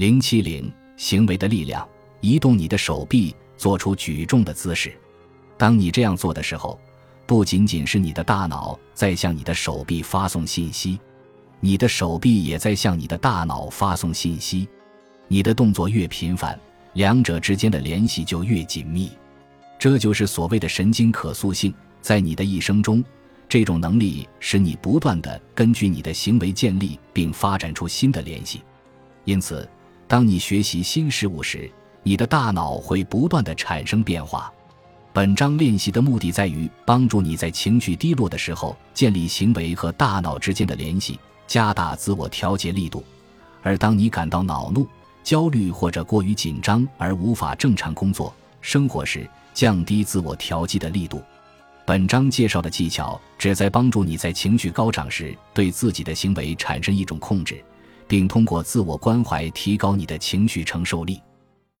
零七零行为的力量，移动你的手臂，做出举重的姿势。当你这样做的时候，不仅仅是你的大脑在向你的手臂发送信息，你的手臂也在向你的大脑发送信息。你的动作越频繁，两者之间的联系就越紧密。这就是所谓的神经可塑性。在你的一生中，这种能力使你不断的根据你的行为建立并发展出新的联系。因此，当你学习新事物时，你的大脑会不断的产生变化。本章练习的目的在于帮助你在情绪低落的时候建立行为和大脑之间的联系，加大自我调节力度；而当你感到恼怒、焦虑或者过于紧张而无法正常工作、生活时，降低自我调剂的力度。本章介绍的技巧旨在帮助你在情绪高涨时对自己的行为产生一种控制，并通过自我关怀提高你的情绪承受力。